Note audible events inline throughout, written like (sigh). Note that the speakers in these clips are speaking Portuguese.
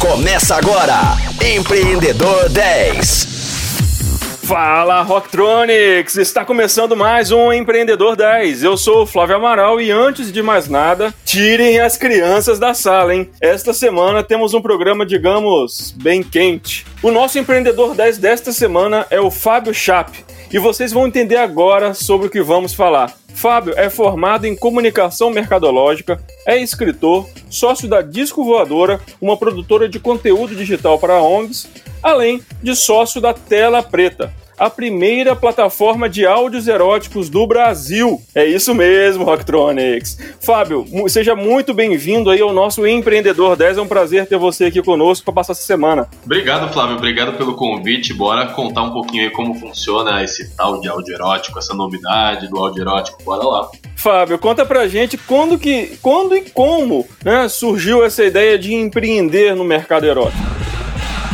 Começa agora, Empreendedor 10. Fala Rocktronics! Está começando mais um Empreendedor 10. Eu sou o Flávio Amaral e antes de mais nada, tirem as crianças da sala, hein? Esta semana temos um programa, digamos, bem quente. O nosso Empreendedor 10 desta semana é o Fábio Chape e vocês vão entender agora sobre o que vamos falar. Fábio é formado em comunicação mercadológica, é escritor, sócio da Disco Voadora, uma produtora de conteúdo digital para ONGs, além de sócio da Tela Preta, a primeira plataforma de áudios eróticos do Brasil. É isso mesmo, Rocktronics. Fábio, seja muito bem-vindo aí ao nosso Empreendedor 10. É um prazer ter você aqui conosco para passar essa semana. Obrigado, Flávio. Obrigado pelo convite. Bora contar um pouquinho aí como funciona esse tal de áudio erótico, essa novidade do áudio erótico. Bora lá. Fábio, conta pra gente quando que, quando e como né, surgiu essa ideia de empreender no mercado erótico.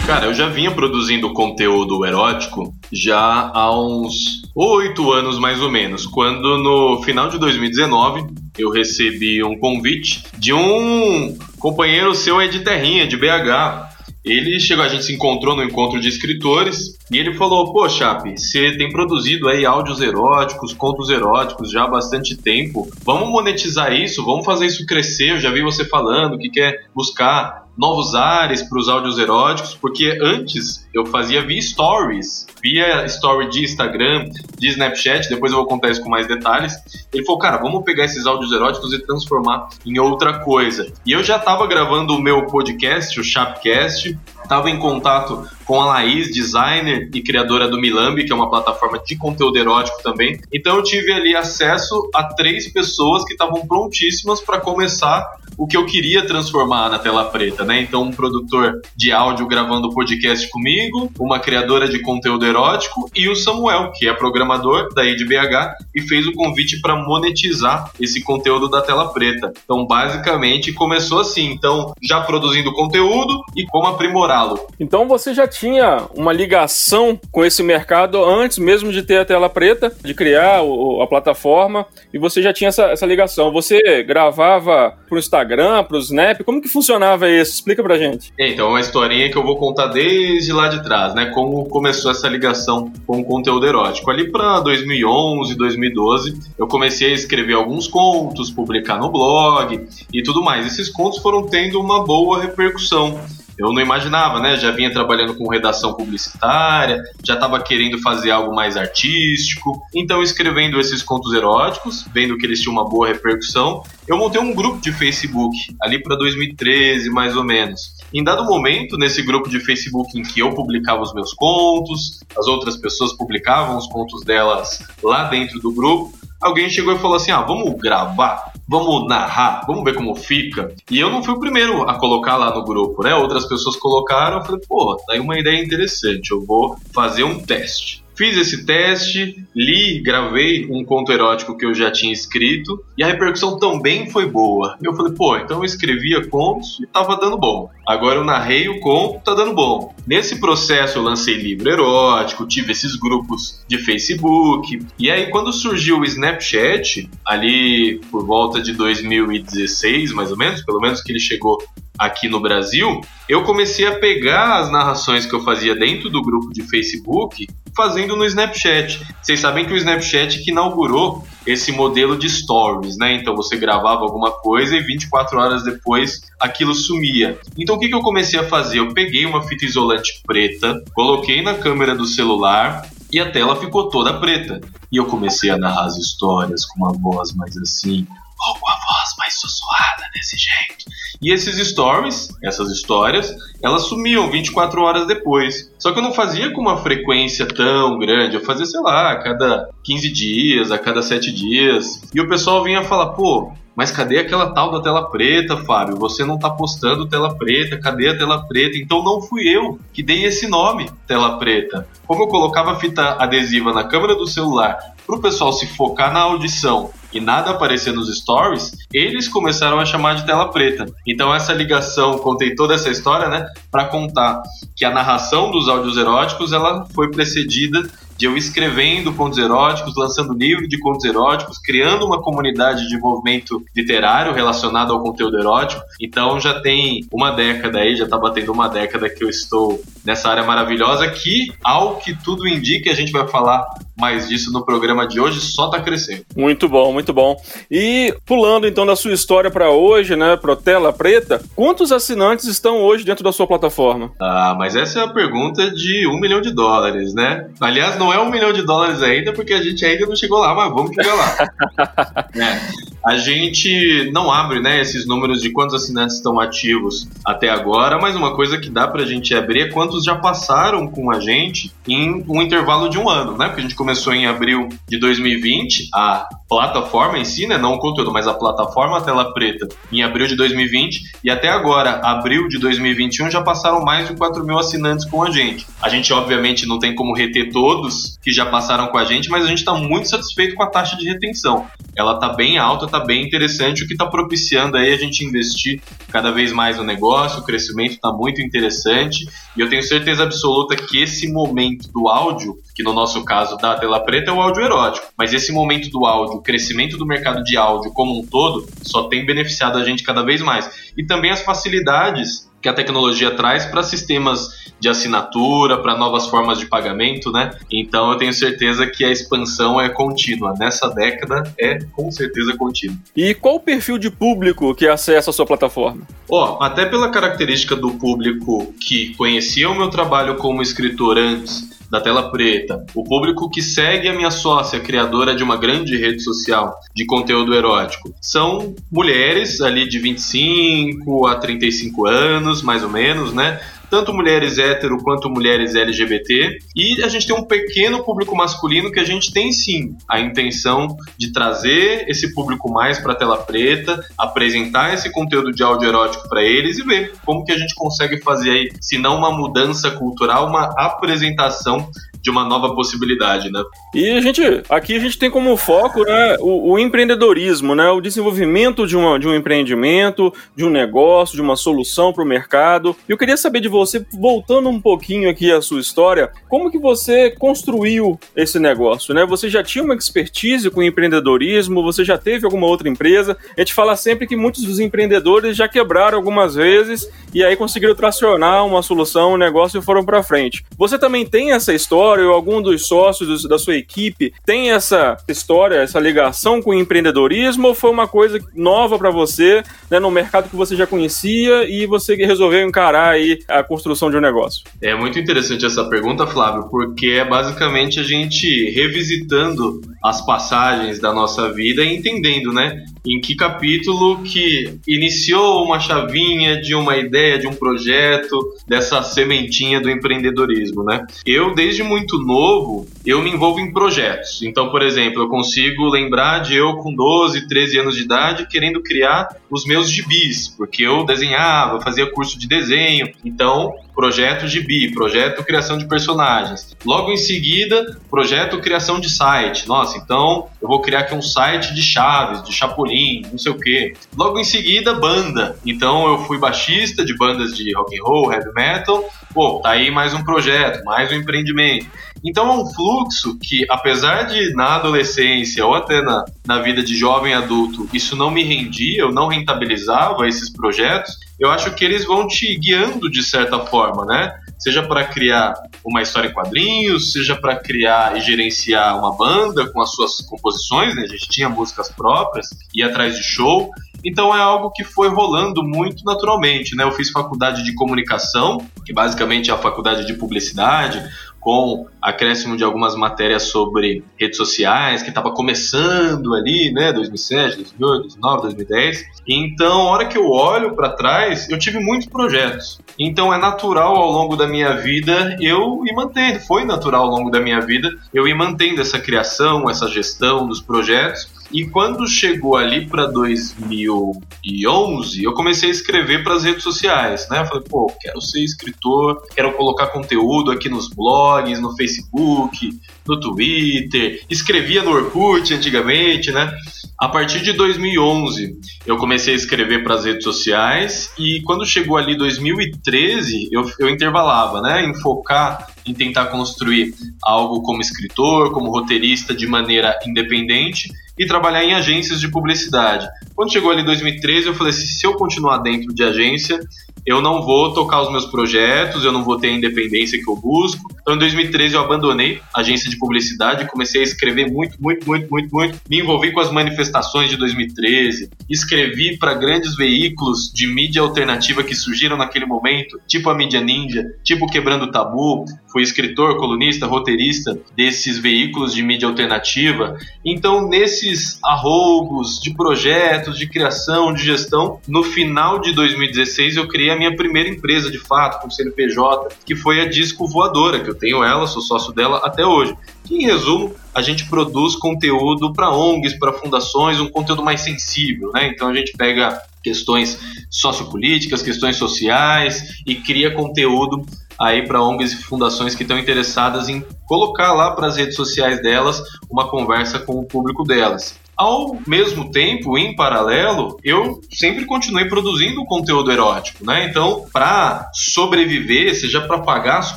Cara, eu já vinha produzindo conteúdo erótico já há uns oito anos mais ou menos, quando no final de 2019 eu recebi um convite de um companheiro seu aí de terrinha, de BH, ele chegou, a gente se encontrou no encontro de escritores e ele falou: Pô, Chape, você tem produzido aí áudios eróticos, contos eróticos já há bastante tempo. Vamos monetizar isso, vamos fazer isso crescer. Eu já vi você falando que quer buscar novos ares para os áudios eróticos, porque antes eu fazia via stories, via story de Instagram, de Snapchat, depois eu vou contar isso com mais detalhes. Ele falou, cara, vamos pegar esses áudios eróticos e transformar em outra coisa. E eu já estava gravando o meu podcast, o Chapcast, estava em contato com a Laís, designer e criadora do Milambi, que é uma plataforma de conteúdo erótico também. Então eu tive ali acesso a três pessoas que estavam prontíssimas para começar o que eu queria transformar na tela preta, né? Então, um produtor de áudio gravando podcast comigo, uma criadora de conteúdo erótico e o Samuel, que é programador da BH e fez o convite para monetizar esse conteúdo da tela preta. Então, basicamente, começou assim. Então, já produzindo conteúdo e como aprimorá-lo. Então, você já tinha uma ligação com esse mercado antes mesmo de ter a tela preta, de criar o, a plataforma, e você já tinha essa, essa ligação. Você gravava pro Instagram, pro Snap? Como que funcionava isso? Explica pra gente. Então, é uma historinha que eu vou contar desde lá de trás, né? Como começou essa ligação com o conteúdo erótico. Ali para 2011, 2012, eu comecei a escrever alguns contos, publicar no blog e tudo mais. Esses contos foram tendo uma boa repercussão eu não imaginava, né? Já vinha trabalhando com redação publicitária, já estava querendo fazer algo mais artístico. Então, escrevendo esses contos eróticos, vendo que eles tinham uma boa repercussão, eu montei um grupo de Facebook, ali para 2013, mais ou menos. Em dado momento, nesse grupo de Facebook em que eu publicava os meus contos, as outras pessoas publicavam os contos delas lá dentro do grupo, alguém chegou e falou assim: ah, vamos gravar, vamos narrar, vamos ver como fica. E eu não fui o primeiro a colocar lá no grupo, né? Outras pessoas colocaram, eu falei, pô, tá aí uma ideia interessante, eu vou fazer um teste. Fiz esse teste, li, gravei um conto erótico que eu já tinha escrito e a repercussão também foi boa. Eu falei, pô, então eu escrevia contos e tava dando bom. Agora eu narrei o conto, tá dando bom. Nesse processo eu lancei livro erótico, tive esses grupos de Facebook. E aí quando surgiu o Snapchat, ali por volta de 2016, mais ou menos, pelo menos que ele chegou aqui no Brasil, eu comecei a pegar as narrações que eu fazia dentro do grupo de Facebook, fazendo no Snapchat. Vocês sabem que o Snapchat que inaugurou esse modelo de stories, né? Então você gravava alguma coisa e 24 horas depois aquilo sumia. Então o que, que eu comecei a fazer? Eu peguei uma fita isolante preta, coloquei na câmera do celular e a tela ficou toda preta. E eu comecei a narrar as histórias com uma voz mais assim, voz mais sussurrada desse jeito. E esses stories, essas histórias, elas sumiam 24 horas depois. Só que eu não fazia com uma frequência tão grande, eu fazia, sei lá, a cada 15 dias, a cada 7 dias. E o pessoal vinha falar, pô, mas cadê aquela tal da tela preta, Fábio? Você não tá postando tela preta, cadê a tela preta? Então não fui eu que dei esse nome, tela preta. Como eu colocava fita adesiva na câmera do celular para o pessoal se focar na audição e nada aparecer nos stories, eles começaram a chamar de tela preta. Então essa ligação, contei toda essa história, né, para contar que a narração dos áudios eróticos ela foi precedida de eu escrevendo contos eróticos, lançando livro de contos eróticos, criando uma comunidade de movimento literário relacionado ao conteúdo erótico. Então já tem uma década aí, já está batendo uma década que eu estou nessa área maravilhosa que, ao que tudo indica, a gente vai falar mais disso no programa de hoje, só está crescendo. Muito bom, muito bom. E pulando então da sua história para hoje, né, pro Tela Preta, quantos assinantes estão hoje dentro da sua plataforma? Ah, mas essa é a pergunta de um milhão de dólares, né? Aliás, não é um milhão de dólares ainda, porque a gente ainda não chegou lá, mas vamos chegar lá. (laughs) é. A gente não abre né, esses números de quantos assinantes estão ativos até agora, mas uma coisa que dá para a gente abrir é quantos já passaram com a gente em um intervalo de um ano, né? Porque a gente começou em abril de 2020, a plataforma em si, né, não o conteúdo, mas a plataforma Tela Preta, em abril de 2020, e até agora, abril de 2021, já passaram mais de 4 mil assinantes com a gente. A gente, obviamente, não tem como reter todos que já passaram com a gente, mas a gente está muito satisfeito com a taxa de retenção. Ela está bem alta, está bem interessante, o que está propiciando aí a gente investir cada vez mais no negócio, o crescimento está muito interessante, e eu tenho certeza absoluta que esse momento do áudio, que no nosso caso da tela preta é o áudio erótico, mas esse momento do áudio, o crescimento do mercado de áudio como um todo, só tem beneficiado a gente cada vez mais. E também as facilidades que a tecnologia traz para sistemas de assinatura, para novas formas de pagamento, né? Então eu tenho certeza que a expansão é contínua. Nessa década é com certeza contínua. E qual o perfil de público que acessa a sua plataforma? Ó, oh, até pela característica do público que conhecia o meu trabalho como escritor antes da tela preta, o público que segue a minha sócia, criadora de uma grande rede social de conteúdo erótico, são mulheres ali de 25 a 35 anos, mais ou menos, né? Tanto mulheres hétero quanto mulheres LGBT. E a gente tem um pequeno público masculino que a gente tem sim a intenção de trazer esse público mais para a tela preta, apresentar esse conteúdo de áudio erótico para eles e ver como que a gente consegue fazer aí, se não uma mudança cultural, uma apresentação de uma nova possibilidade, né? E a gente, aqui a gente tem como foco, né, o, o, empreendedorismo, né, o desenvolvimento de, uma, de um empreendimento, de um negócio, de uma solução para o mercado. E eu queria saber de você, voltando um pouquinho aqui a sua história, como que você construiu esse negócio, né? Você já tinha uma expertise com empreendedorismo, você já teve alguma outra empresa? A gente fala sempre que muitos dos empreendedores já quebraram algumas vezes e aí conseguiram tracionar uma solução, um negócio e foram para frente. Você também tem essa história? História ou algum dos sócios da sua equipe tem essa história, essa ligação com o empreendedorismo ou foi uma coisa nova para você, né, no mercado que você já conhecia e você resolveu encarar aí a construção de um negócio? É muito interessante essa pergunta, Flávio, porque é basicamente a gente revisitando as passagens da nossa vida e entendendo, né, em que capítulo que iniciou uma chavinha de uma ideia, de um projeto, dessa sementinha do empreendedorismo, né? Eu, desde muito novo, eu me envolvo em projetos. Então, por exemplo, eu consigo lembrar de eu com 12, 13 anos de idade querendo criar os meus gibis, porque eu desenhava, fazia curso de desenho. Então, projeto gibi, projeto criação de personagens. Logo em seguida, projeto criação de site. Nossa, então eu vou criar aqui um site de chaves, de chapolin, não sei o quê. Logo em seguida, banda. Então eu fui baixista de bandas de rock and roll, heavy metal. Pô, tá aí mais um projeto, mais um empreendimento. Então é um fluxo que, apesar de na adolescência ou até na, na vida de jovem adulto, isso não me rendia, eu não rentabilizava esses projetos, eu acho que eles vão te guiando de certa forma, né? Seja para criar uma história em quadrinhos, seja para criar e gerenciar uma banda com as suas composições, né? A gente tinha músicas próprias, ia atrás de show. Então é algo que foi rolando muito naturalmente, né? Eu fiz faculdade de comunicação, que basicamente é a faculdade de publicidade, com acréscimo de algumas matérias sobre redes sociais, que estava começando ali, né, 2007, 2008, 2009, 2010. Então, a hora que eu olho para trás, eu tive muitos projetos. Então, é natural ao longo da minha vida eu ir mantendo, foi natural ao longo da minha vida eu ir mantendo essa criação, essa gestão dos projetos e quando chegou ali para 2011, eu comecei a escrever para as redes sociais, né? Eu falei, pô, quero ser escritor, quero colocar conteúdo aqui nos blogs, no Facebook, no Twitter, escrevia no Orkut antigamente, né? A partir de 2011, eu comecei a escrever para as redes sociais e quando chegou ali 2013, eu, eu intervalava, né? Em focar em tentar construir algo como escritor, como roteirista de maneira independente e trabalhar em agências de publicidade. Quando chegou ali 2013, eu falei assim, se eu continuar dentro de agência, eu não vou tocar os meus projetos, eu não vou ter a independência que eu busco. Então, em 2013, eu abandonei a agência de publicidade, comecei a escrever muito, muito, muito, muito, muito. Me envolvi com as manifestações de 2013, escrevi para grandes veículos de mídia alternativa que surgiram naquele momento, tipo a Mídia Ninja, tipo Quebrando o Tabu. Fui escritor, colunista, roteirista desses veículos de mídia alternativa. Então, nesses arroubos de projetos, de criação, de gestão, no final de 2016 eu criei a minha primeira empresa de fato, com CNPJ, que foi a Disco Voadora, que eu tenho ela, sou sócio dela até hoje. Que, em resumo, a gente produz conteúdo para ONGs, para fundações, um conteúdo mais sensível, né? Então a gente pega questões sociopolíticas, questões sociais e cria conteúdo aí para ONGs e fundações que estão interessadas em colocar lá para as redes sociais delas uma conversa com o público delas. Ao mesmo tempo, em paralelo, eu sempre continuei produzindo conteúdo erótico, né? Então, para sobreviver, seja para pagar as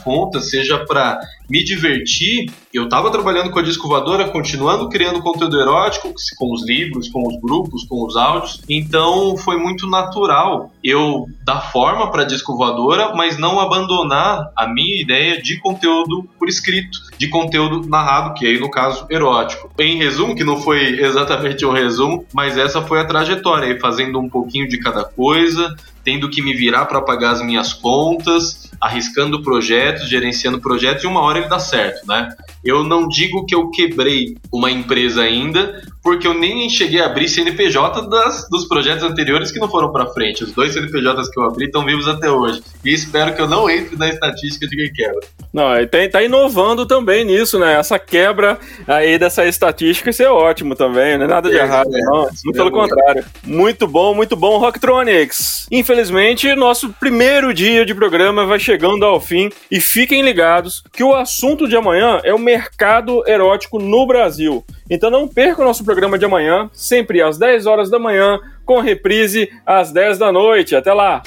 contas, seja para me divertir, eu estava trabalhando com a Disco Voadora, continuando criando conteúdo erótico, com os livros, com os grupos, com os áudios. Então foi muito natural eu dar forma para a Disco Voadora, mas não abandonar a minha ideia de conteúdo por escrito, de conteúdo narrado, que aí no caso erótico. Em resumo, que não foi (laughs) exatamente um resumo, mas essa foi a trajetória, fazendo um pouquinho de cada coisa, tendo que me virar para pagar as minhas contas, arriscando projetos, gerenciando projetos e uma hora ele dá certo, né? Eu não digo que eu quebrei uma empresa ainda, porque eu nem cheguei a abrir CNPJ das, dos projetos anteriores que não foram para frente. Os dois CNPJs que eu abri estão vivos até hoje. E espero que eu não entre na estatística de quem quebra. Não, e tem, tá inovando também nisso, né? Essa quebra aí dessa estatística, isso é ótimo também, não é nada de é, errado, é, não. Muito pelo contrário. Muito bom, muito bom, Rocktronics. Infelizmente, nosso primeiro dia de programa vai chegando ao fim e fiquem ligados que o assunto de amanhã é o mercado erótico no Brasil. Então não perca o nosso programa de amanhã, sempre às 10 horas da manhã, com reprise às 10 da noite. Até lá!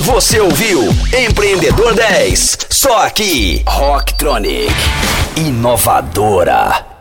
Você ouviu Empreendedor 10, só aqui, Rocktronic, inovadora.